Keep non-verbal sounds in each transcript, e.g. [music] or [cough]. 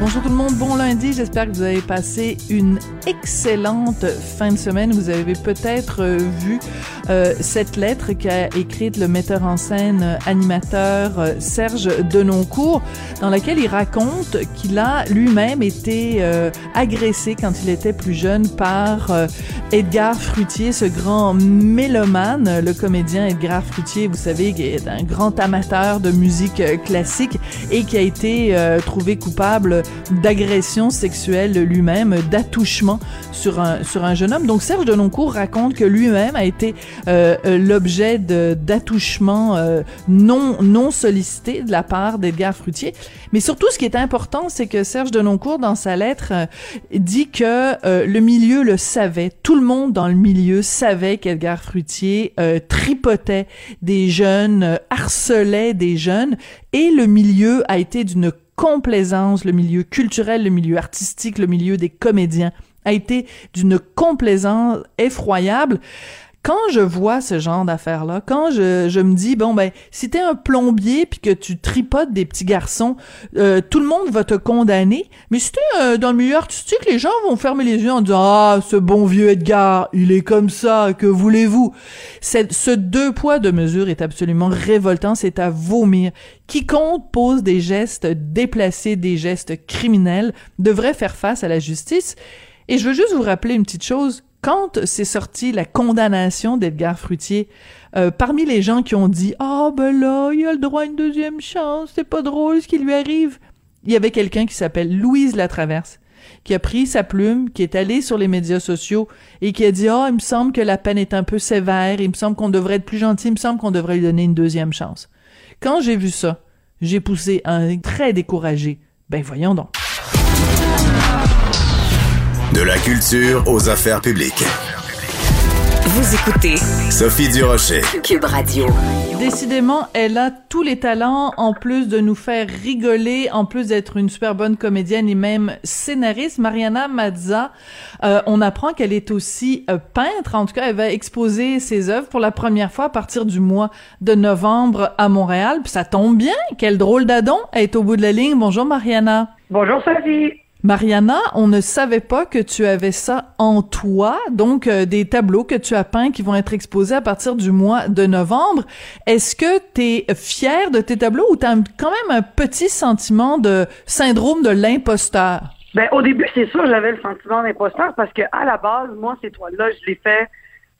Bonjour tout le monde, bon lundi. J'espère que vous avez passé une excellente fin de semaine. Vous avez peut-être euh, vu euh, cette lettre qu'a écrite le metteur en scène euh, animateur Serge Denoncourt, dans laquelle il raconte qu'il a lui-même été agressé quand il était plus jeune par Edgar Fruitier, ce grand mélomane, le comédien Edgar Fruitier, vous savez, qui est un grand amateur de musique classique et qui a été trouvé coupable d'agression sexuelle lui-même, d'attouchement sur un, sur un jeune homme. Donc Serge Denoncourt raconte que lui-même a été euh, euh l'objet d'attouchement euh, non, non sollicité de la part d'Edgar Fruitier. Mais surtout, ce qui est important, c'est que Serge Denoncourt, dans sa lettre, euh, dit que le milieu le savait. Tout le monde dans le milieu savait qu'Edgar Fruitier tripotait des jeunes, harcelait des jeunes, et le milieu a été d'une complaisance, le milieu culturel, le milieu artistique, le milieu des comédiens a été d'une complaisance effroyable quand je vois ce genre d'affaires-là, quand je, je me dis, bon, ben, si t'es un plombier puis que tu tripotes des petits garçons, euh, tout le monde va te condamner. Mais si t'es euh, dans le milieu artistique, les gens vont fermer les yeux en disant, ah, ce bon vieux Edgar, il est comme ça, que voulez-vous? Ce deux poids, deux mesures est absolument révoltant, c'est à vomir. Quiconque pose des gestes déplacés, des gestes criminels, devrait faire face à la justice. Et je veux juste vous rappeler une petite chose quand c'est sorti la condamnation d'Edgar Fruitier, euh, parmi les gens qui ont dit ah ben là il a le droit à une deuxième chance, c'est pas drôle ce qui lui arrive, il y avait quelqu'un qui s'appelle Louise Latraverse qui a pris sa plume, qui est allé sur les médias sociaux et qui a dit ah il me semble que la peine est un peu sévère, il me semble qu'on devrait être plus gentil, il me semble qu'on devrait lui donner une deuxième chance. Quand j'ai vu ça, j'ai poussé un très découragé. Ben voyons donc. De la culture aux affaires publiques. Vous écoutez Sophie Durocher. Cube Radio. Décidément, elle a tous les talents, en plus de nous faire rigoler, en plus d'être une super bonne comédienne et même scénariste. Mariana Mazza, euh, on apprend qu'elle est aussi euh, peintre. En tout cas, elle va exposer ses œuvres pour la première fois à partir du mois de novembre à Montréal. Puis ça tombe bien. Quel drôle d'adon. Elle est au bout de la ligne. Bonjour, Mariana. Bonjour, Sophie. Mariana, on ne savait pas que tu avais ça en toi, donc euh, des tableaux que tu as peints qui vont être exposés à partir du mois de novembre. Est-ce que tu es fière de tes tableaux ou tu as quand même un petit sentiment de syndrome de l'imposteur? Ben, au début, c'est sûr, j'avais le sentiment d'imposteur parce que à la base, moi, ces toiles-là, je les fais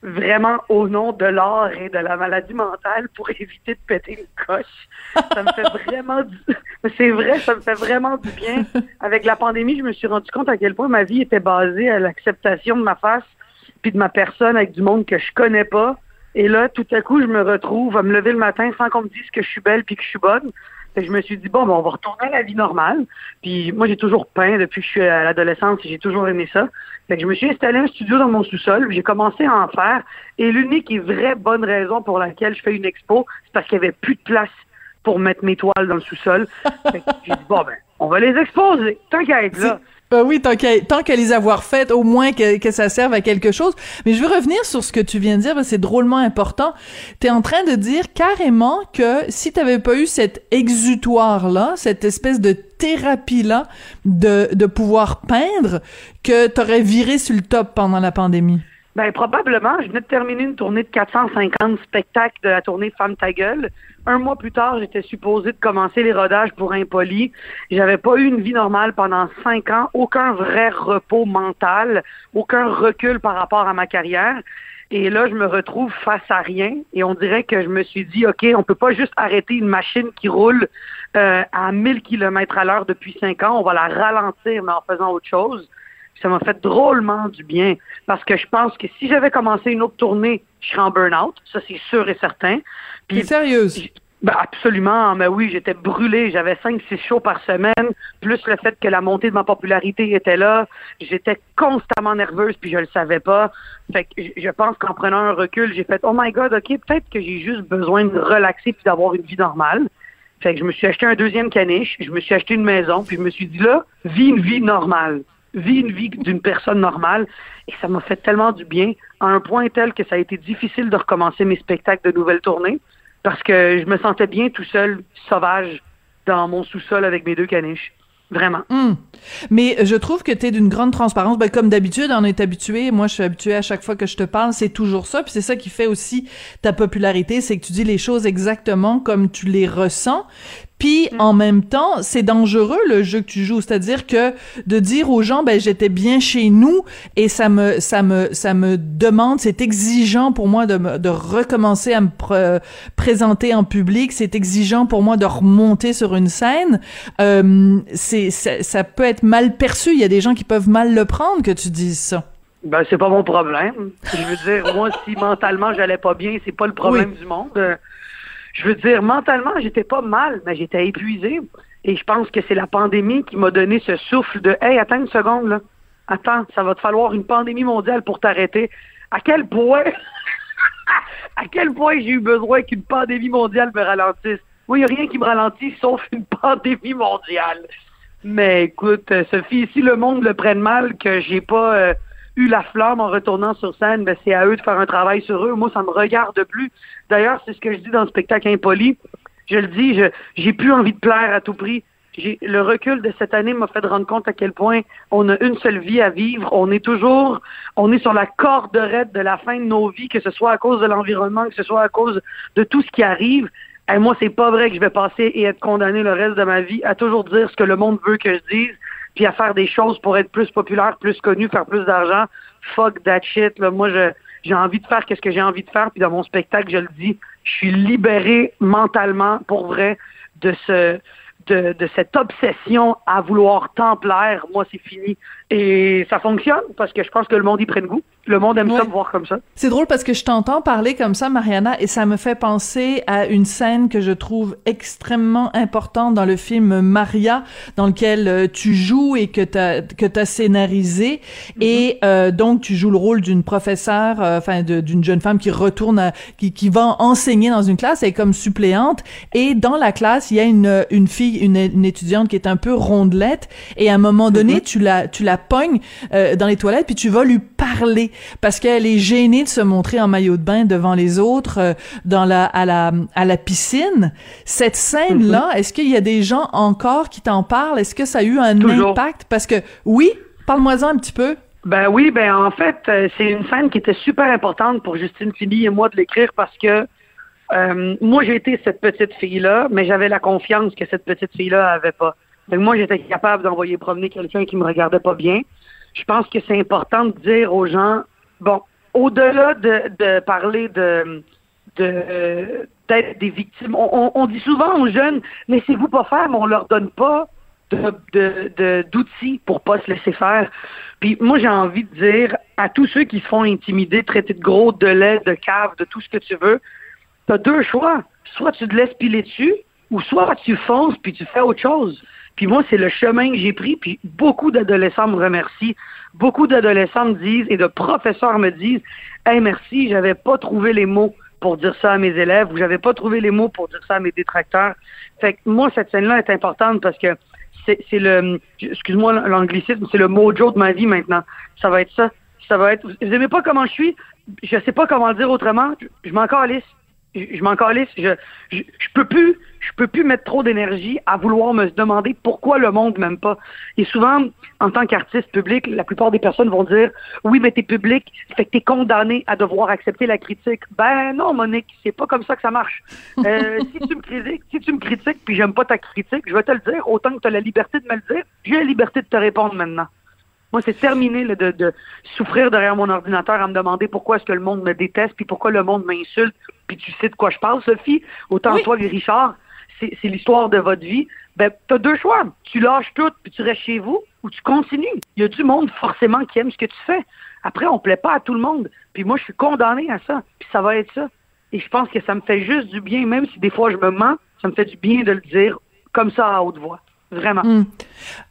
vraiment au nom de l'art et de la maladie mentale pour éviter de péter une coche. Ça me fait vraiment du... [laughs] C'est vrai, ça me fait vraiment du bien. Avec la pandémie, je me suis rendu compte à quel point ma vie était basée à l'acceptation de ma face puis de ma personne avec du monde que je connais pas. Et là, tout à coup, je me retrouve à me lever le matin sans qu'on me dise que je suis belle puis que je suis bonne je me suis dit, bon, ben, on va retourner à la vie normale. Puis moi, j'ai toujours peint depuis que je suis à l'adolescence et j'ai toujours aimé ça. Fait que je me suis installé un studio dans mon sous-sol. J'ai commencé à en faire. Et l'unique et vraie bonne raison pour laquelle je fais une expo, c'est parce qu'il n'y avait plus de place pour mettre mes toiles dans le sous-sol. j'ai dit, bon, ben, on va les exposer. Tant qu'à être là. Ben oui, tant qu'à les avoir faites, au moins que, que, ça serve à quelque chose. Mais je veux revenir sur ce que tu viens de dire, c'est drôlement important. Tu es en train de dire carrément que si tu n'avais pas eu cet exutoire-là, cette espèce de thérapie-là de, de pouvoir peindre, que tu aurais viré sur le top pendant la pandémie? Ben probablement. Je venais de terminer une tournée de 450 spectacles de la tournée Femme ta gueule. Un mois plus tard, j'étais supposé de commencer les rodages pour Impoli. J'avais pas eu une vie normale pendant cinq ans, aucun vrai repos mental, aucun recul par rapport à ma carrière. Et là, je me retrouve face à rien et on dirait que je me suis dit, OK, on peut pas juste arrêter une machine qui roule euh, à 1000 km à l'heure depuis cinq ans. On va la ralentir, mais en faisant autre chose ça m'a fait drôlement du bien parce que je pense que si j'avais commencé une autre tournée, je serais en burn-out, ça c'est sûr et certain. Puis sérieuse? Ben absolument, mais oui, j'étais brûlée, j'avais cinq, six shows par semaine, plus le fait que la montée de ma popularité était là, j'étais constamment nerveuse puis je le savais pas. Fait que je pense qu'en prenant un recul, j'ai fait oh my god, ok, peut-être que j'ai juste besoin de relaxer puis d'avoir une vie normale. Fait que je me suis acheté un deuxième caniche, je me suis acheté une maison, puis je me suis dit là, vis une vie normale. Vis une vie d'une personne normale. Et ça m'a fait tellement du bien, à un point tel que ça a été difficile de recommencer mes spectacles de nouvelles tournées, parce que je me sentais bien tout seul, sauvage, dans mon sous-sol avec mes deux caniches. Vraiment. Hmm. Mais je trouve que tu es d'une grande transparence. Ben, comme d'habitude, on est habitué. Moi, je suis habituée à chaque fois que je te parle, c'est toujours ça. Puis c'est ça qui fait aussi ta popularité, c'est que tu dis les choses exactement comme tu les ressens. Puis mm. en même temps, c'est dangereux le jeu que tu joues, c'est-à-dire que de dire aux gens ben j'étais bien chez nous et ça me ça me ça me demande, c'est exigeant pour moi de de recommencer à me présenter en public, c'est exigeant pour moi de remonter sur une scène. Euh, c'est ça, ça, peut être mal perçu, il y a des gens qui peuvent mal le prendre que tu dises ça. Ben c'est pas mon problème. Je veux dire moi si mentalement j'allais pas bien, c'est pas le problème du monde je veux dire, mentalement, j'étais pas mal, mais j'étais épuisé. Et je pense que c'est la pandémie qui m'a donné ce souffle de Hey, attends une seconde, là. Attends, ça va te falloir une pandémie mondiale pour t'arrêter. À quel point [laughs] à quel point j'ai eu besoin qu'une pandémie mondiale me ralentisse? Moi, il n'y a rien qui me ralentit sauf une [laughs] pandémie mondiale. Mais écoute, Sophie, si le monde le prenne mal, que j'ai pas euh, eu la flamme en retournant sur scène, ben c'est à eux de faire un travail sur eux. Moi, ça me regarde plus. D'ailleurs, c'est ce que je dis dans le spectacle impoli. Je le dis, j'ai plus envie de plaire à tout prix. Le recul de cette année m'a fait rendre compte à quel point on a une seule vie à vivre. On est toujours, on est sur la corde raide de la fin de nos vies, que ce soit à cause de l'environnement, que ce soit à cause de tout ce qui arrive. Et moi, c'est pas vrai que je vais passer et être condamné le reste de ma vie à toujours dire ce que le monde veut que je dise puis à faire des choses pour être plus populaire, plus connu, faire plus d'argent. Fuck that shit. Moi, j'ai envie de faire ce que j'ai envie de faire. Puis dans mon spectacle, je le dis, je suis libéré mentalement, pour vrai, de ce de, de cette obsession à vouloir tant plaire. Moi, c'est fini. Et ça fonctionne parce que je pense que le monde y prenne goût. Le monde aime ça me voir comme ça. C'est drôle parce que je t'entends parler comme ça, Mariana, et ça me fait penser à une scène que je trouve extrêmement importante dans le film Maria, dans lequel euh, tu joues et que t'as que t'as scénarisé, mm-hmm. et euh, donc tu joues le rôle d'une professeure, euh, enfin d'une jeune femme qui retourne, qui qui va enseigner dans une classe, elle est comme suppléante, et dans la classe il y a une une fille, une, une étudiante qui est un peu rondelette, et à un moment donné mm-hmm. tu la tu la pognes dans les toilettes puis tu vas lui parler parce qu'elle est gênée de se montrer en maillot de bain devant les autres euh, dans la à la à la piscine. Cette scène là, mhm. est-ce qu'il y a des gens encore qui t'en parlent? Est-ce que ça a eu un impact? Parce que oui, parle-moi-en un petit peu. Ben oui, ben en fait, euh, c'est une scène qui était super importante pour Justine Philly et moi de l'écrire parce que euh, moi j'ai été cette petite fille là, mais j'avais la confiance que cette petite fille là avait pas. Donc moi j'étais capable d'envoyer promener quelqu'un qui me regardait pas bien. Je pense que c'est important de dire aux gens Bon, au-delà de, parler de d'être des victimes, on, dit souvent aux jeunes, laissez-vous pas faire, mais on leur donne pas d'outils pour pas se laisser faire. Puis moi, j'ai envie de dire à tous ceux qui se font intimider, traiter de gros, de lait, de cave, de tout ce que tu veux, tu as deux choix. Soit tu te laisses piler dessus, ou soit tu fonces puis tu fais autre chose. Puis moi, c'est le chemin que j'ai pris, puis beaucoup d'adolescents me remercient. Beaucoup d'adolescents me disent et de professeurs me disent Hey, merci, j'avais pas trouvé les mots pour dire ça à mes élèves ou j'avais pas trouvé les mots pour dire ça à mes détracteurs. Fait que moi, cette scène-là est importante parce que c'est le excuse-moi l'anglicisme, c'est le mojo de ma vie maintenant. Ça va être ça. Ça va être. Vous aimez pas comment je suis? Je sais pas comment le dire autrement. Je, je m'en calisse je, m'en calisse, je, je, peux plus, je peux plus mettre trop d'énergie à vouloir me demander pourquoi le monde m'aime pas. Et souvent, en tant qu'artiste public, la plupart des personnes vont dire, oui, mais t'es public, fait que t'es condamné à devoir accepter la critique. Ben non, Monique, c'est pas comme ça que ça marche. Euh, [laughs] si tu me critiques, si tu me critiques, puis j'aime pas ta critique, je vais te le dire, autant que tu as la liberté de me le dire, j'ai la liberté de te répondre maintenant. Moi, c'est terminé de, de, souffrir derrière mon ordinateur à me demander pourquoi est-ce que le monde me déteste, puis pourquoi le monde m'insulte, puis tu sais de quoi je parle, Sophie. Autant toi et Richard, c'est l'histoire de votre vie. Ben, t'as deux choix. Tu lâches tout, puis tu restes chez vous, ou tu continues. Il y a du monde forcément qui aime ce que tu fais. Après, on plaît pas à tout le monde. Puis moi, je suis condamné à ça. Puis ça va être ça. Et je pense que ça me fait juste du bien, même si des fois je me mens, ça me fait du bien de le dire comme ça à haute voix. Vraiment. Hmm.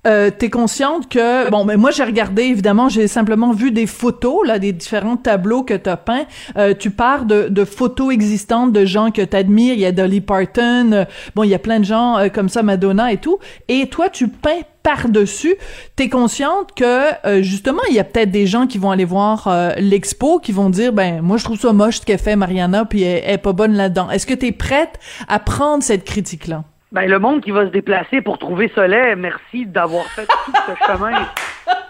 Euh, T'es consciente que bon, mais moi j'ai regardé évidemment, j'ai simplement vu des photos là, des différents tableaux que t'as peints. Euh, tu pars de, photos existantes de gens que t'admires. Il y a Dolly Parton, euh, bon, il y a plein de gens comme ça, Madonna et tout. Et toi, tu peins par-dessus. T'es consciente que justement, il y a peut-être des gens qui vont aller voir l'expo, qui vont dire, ben moi je trouve ça moche ce qu'elle fait Mariana, puis elle, elle est pas bonne là-dedans. Est-ce que t'es prête à prendre cette critique là? Ben, le monde qui va se déplacer pour trouver Soleil, merci d'avoir fait tout ce [laughs] chemin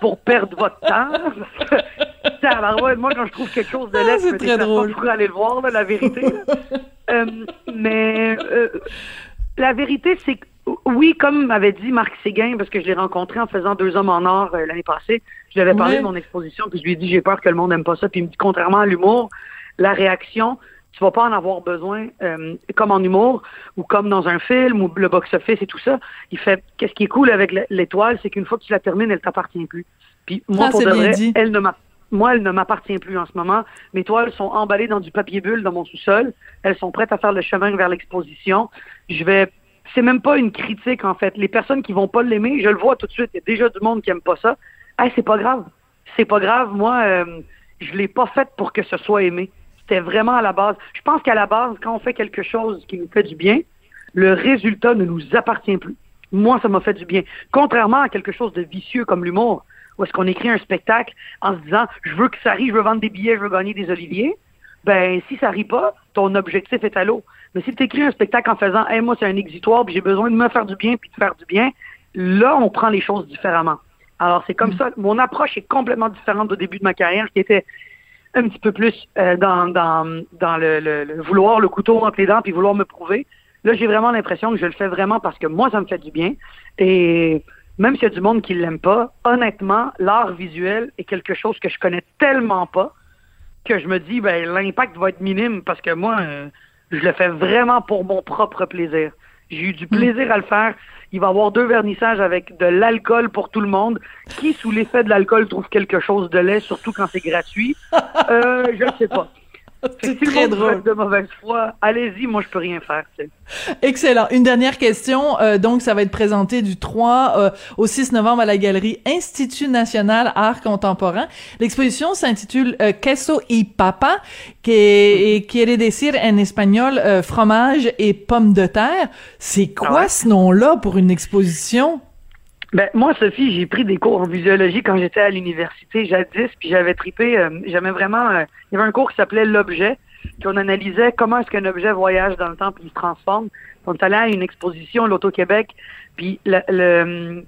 pour perdre votre temps. [laughs] moi, quand je trouve quelque chose de laid, ah, je très drôle. pour aller le voir, la vérité. [laughs] euh, mais euh, la vérité, c'est que, oui, comme m'avait dit Marc Séguin, parce que je l'ai rencontré en faisant Deux hommes en or euh, l'année passée, je lui avais parlé de mon exposition, puis je lui ai dit, j'ai peur que le monde n'aime pas ça, puis il me dit, contrairement à l'humour, la réaction, tu vas pas en avoir besoin euh, comme en humour ou comme dans un film ou le box-office et tout ça. Il fait qu'est-ce qui est cool avec l'étoile, c'est qu'une fois que tu la termines, elle t'appartient plus. Puis moi, pour de vrai, elle ne m'a moi, elle ne m'appartient plus en ce moment. Mes toiles sont emballées dans du papier bulle dans mon sous-sol. Elles sont prêtes à faire le chemin vers l'exposition. Je vais c'est même pas une critique en fait. Les personnes qui vont pas l'aimer, je le vois tout de suite. Il y a déjà du monde qui aime pas ça. Hey, c'est pas grave. C'est pas grave. Moi, euh, je l'ai pas faite pour que ce soit aimé. C'était vraiment à la base. Je pense qu'à la base, quand on fait quelque chose qui nous fait du bien, le résultat ne nous appartient plus. Moi, ça m'a fait du bien. Contrairement à quelque chose de vicieux comme l'humour, où est-ce qu'on écrit un spectacle en se disant je veux que ça rie, je veux vendre des billets, je veux gagner des oliviers. Ben, si ça rit pas, ton objectif est à l'eau. Mais si tu écris un spectacle en faisant hey, moi, c'est un exitoire, puis j'ai besoin de me faire du bien, puis de faire du bien, là, on prend les choses différemment. Alors, c'est comme mm. ça. Mon approche est complètement différente au début de ma carrière, qui était un petit peu plus euh, dans, dans, dans le, le, vouloir, le couteau entre les dents, puis vouloir me prouver. Là, j'ai vraiment l'impression que je le fais vraiment parce que moi, ça me fait du bien. Et même s'il y a du monde qui l'aime pas, honnêtement, l'art visuel est quelque chose que je connais tellement pas que je me dis, ben, l'impact va être minime parce que moi, euh, je le fais vraiment pour mon propre plaisir. J'ai eu du plaisir à le faire. Il va y avoir deux vernissages avec de l'alcool pour tout le monde. Qui, sous l'effet de l'alcool, trouve quelque chose de lait, surtout quand c'est gratuit? Euh, je ne sais pas. [laughs] C'est très drôle. de mauvaise foi, allez-y, moi je peux rien faire. [laughs] Excellent. Une dernière question. Euh, donc, ça va être présenté du 3 euh, au 6 novembre à la galerie Institut national art contemporain. L'exposition s'intitule euh, Queso y papa, qui quiere decir en espagnol euh, fromage et pommes de terre. C'est quoi ah ce nom-là pour une exposition? Ben, moi, Sophie, j'ai pris des cours en physiologie quand j'étais à l'université jadis, puis j'avais tripé, euh, j'aimais vraiment, euh, il y avait un cours qui s'appelait l'objet, qu'on analysait comment est-ce qu'un objet voyage dans le temps puis il se transforme. On est allé à une exposition, l'Auto-Québec, puis le,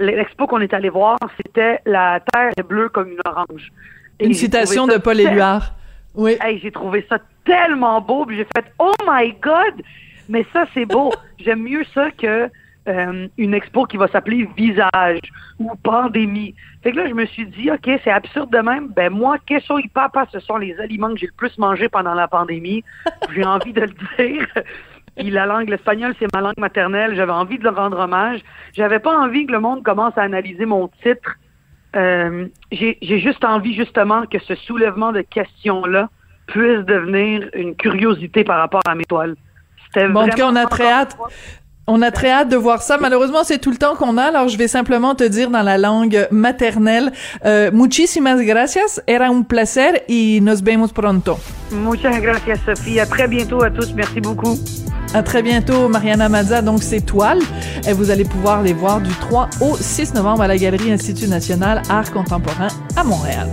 l'expo qu'on est allé voir, c'était La Terre est bleue comme une orange. une citation de Paul Éluard. Oui. Hey, j'ai trouvé ça tellement beau, puis j'ai fait « Oh my God! » Mais ça, c'est beau. [laughs] J'aime mieux ça que euh, une expo qui va s'appeler Visage ou Pandémie. Fait que là, je me suis dit, OK, c'est absurde de même. Ben moi, queso y papa, ce sont les aliments que j'ai le plus mangé pendant la pandémie. J'ai [laughs] envie de le dire. Puis la langue, l'espagnol, c'est ma langue maternelle. J'avais envie de le rendre hommage. J'avais pas envie que le monde commence à analyser mon titre. Euh, j'ai juste envie, justement, que ce soulèvement de questions-là puisse devenir une curiosité par rapport à mes toiles. Bon, en tout cas, on a très hâte. On a très hâte de voir ça. Malheureusement, c'est tout le temps qu'on a, alors je vais simplement te dire dans la langue maternelle, euh, muchísimas gracias, era un placer y nos vemos pronto. Muchas gracias, Sophie. À très bientôt à tous. Merci beaucoup. À très bientôt, Mariana Mazza. Donc, ces toiles, et vous allez pouvoir les voir du 3 au 6 novembre à la Galerie Institut national Art contemporain à Montréal.